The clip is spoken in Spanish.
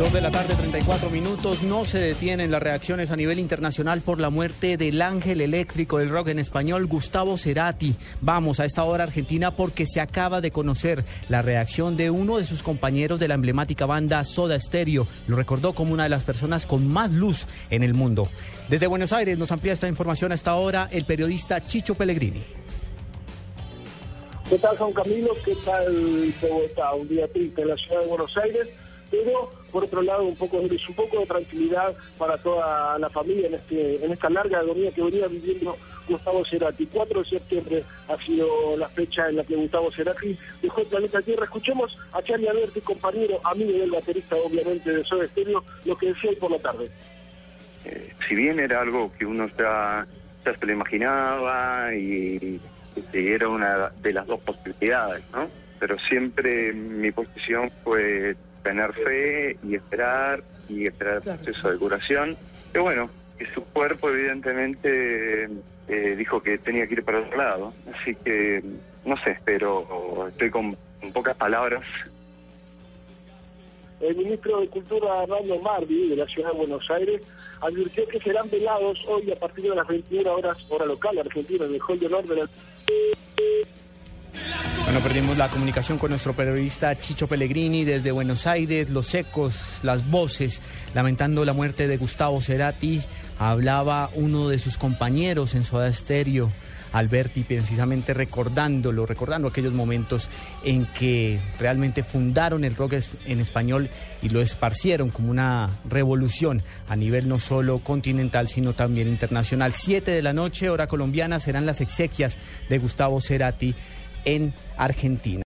Dos de la tarde, 34 minutos. No se detienen las reacciones a nivel internacional por la muerte del ángel eléctrico del rock en español, Gustavo Cerati. Vamos a esta hora Argentina porque se acaba de conocer la reacción de uno de sus compañeros de la emblemática banda Soda Stereo. Lo recordó como una de las personas con más luz en el mundo. Desde Buenos Aires nos amplía esta información a esta hora el periodista Chicho Pellegrini. ¿Qué tal, Juan Camilo? ¿Qué tal, Bogotá? Un día triste en la ciudad de Buenos Aires pero por otro lado un poco de un poco de tranquilidad para toda la familia en este en esta larga agonía que venía viviendo Gustavo Cerati. 4 de septiembre ha sido la fecha en la que Gustavo Cerati dejó el planeta Tierra. Escuchemos a Charlie Alberti, compañero, amigo del baterista obviamente de Soda Stereo, lo que decía hoy por la tarde. Eh, si bien era algo que uno ya, ya se lo imaginaba y, y era una de las dos posibilidades, ¿no? Pero siempre mi posición fue tener fe y esperar y esperar el proceso de curación. Y bueno, que su cuerpo evidentemente eh, dijo que tenía que ir para otro lado. Así que, no sé, pero estoy con, pocas palabras. El ministro de Cultura, Armando Mardi, de la Ciudad de Buenos Aires, advirtió que serán velados hoy a partir de las 21 horas, hora local argentina, en el Hall de Honor de la... Bueno, perdimos la comunicación con nuestro periodista Chicho Pellegrini desde Buenos Aires, los ecos, las voces, lamentando la muerte de Gustavo Cerati. Hablaba uno de sus compañeros en Soda Stereo, Alberti, precisamente recordándolo, recordando aquellos momentos en que realmente fundaron el rock en español y lo esparcieron como una revolución a nivel no solo continental, sino también internacional. Siete de la noche, hora colombiana, serán las exequias de Gustavo Cerati en Argentina.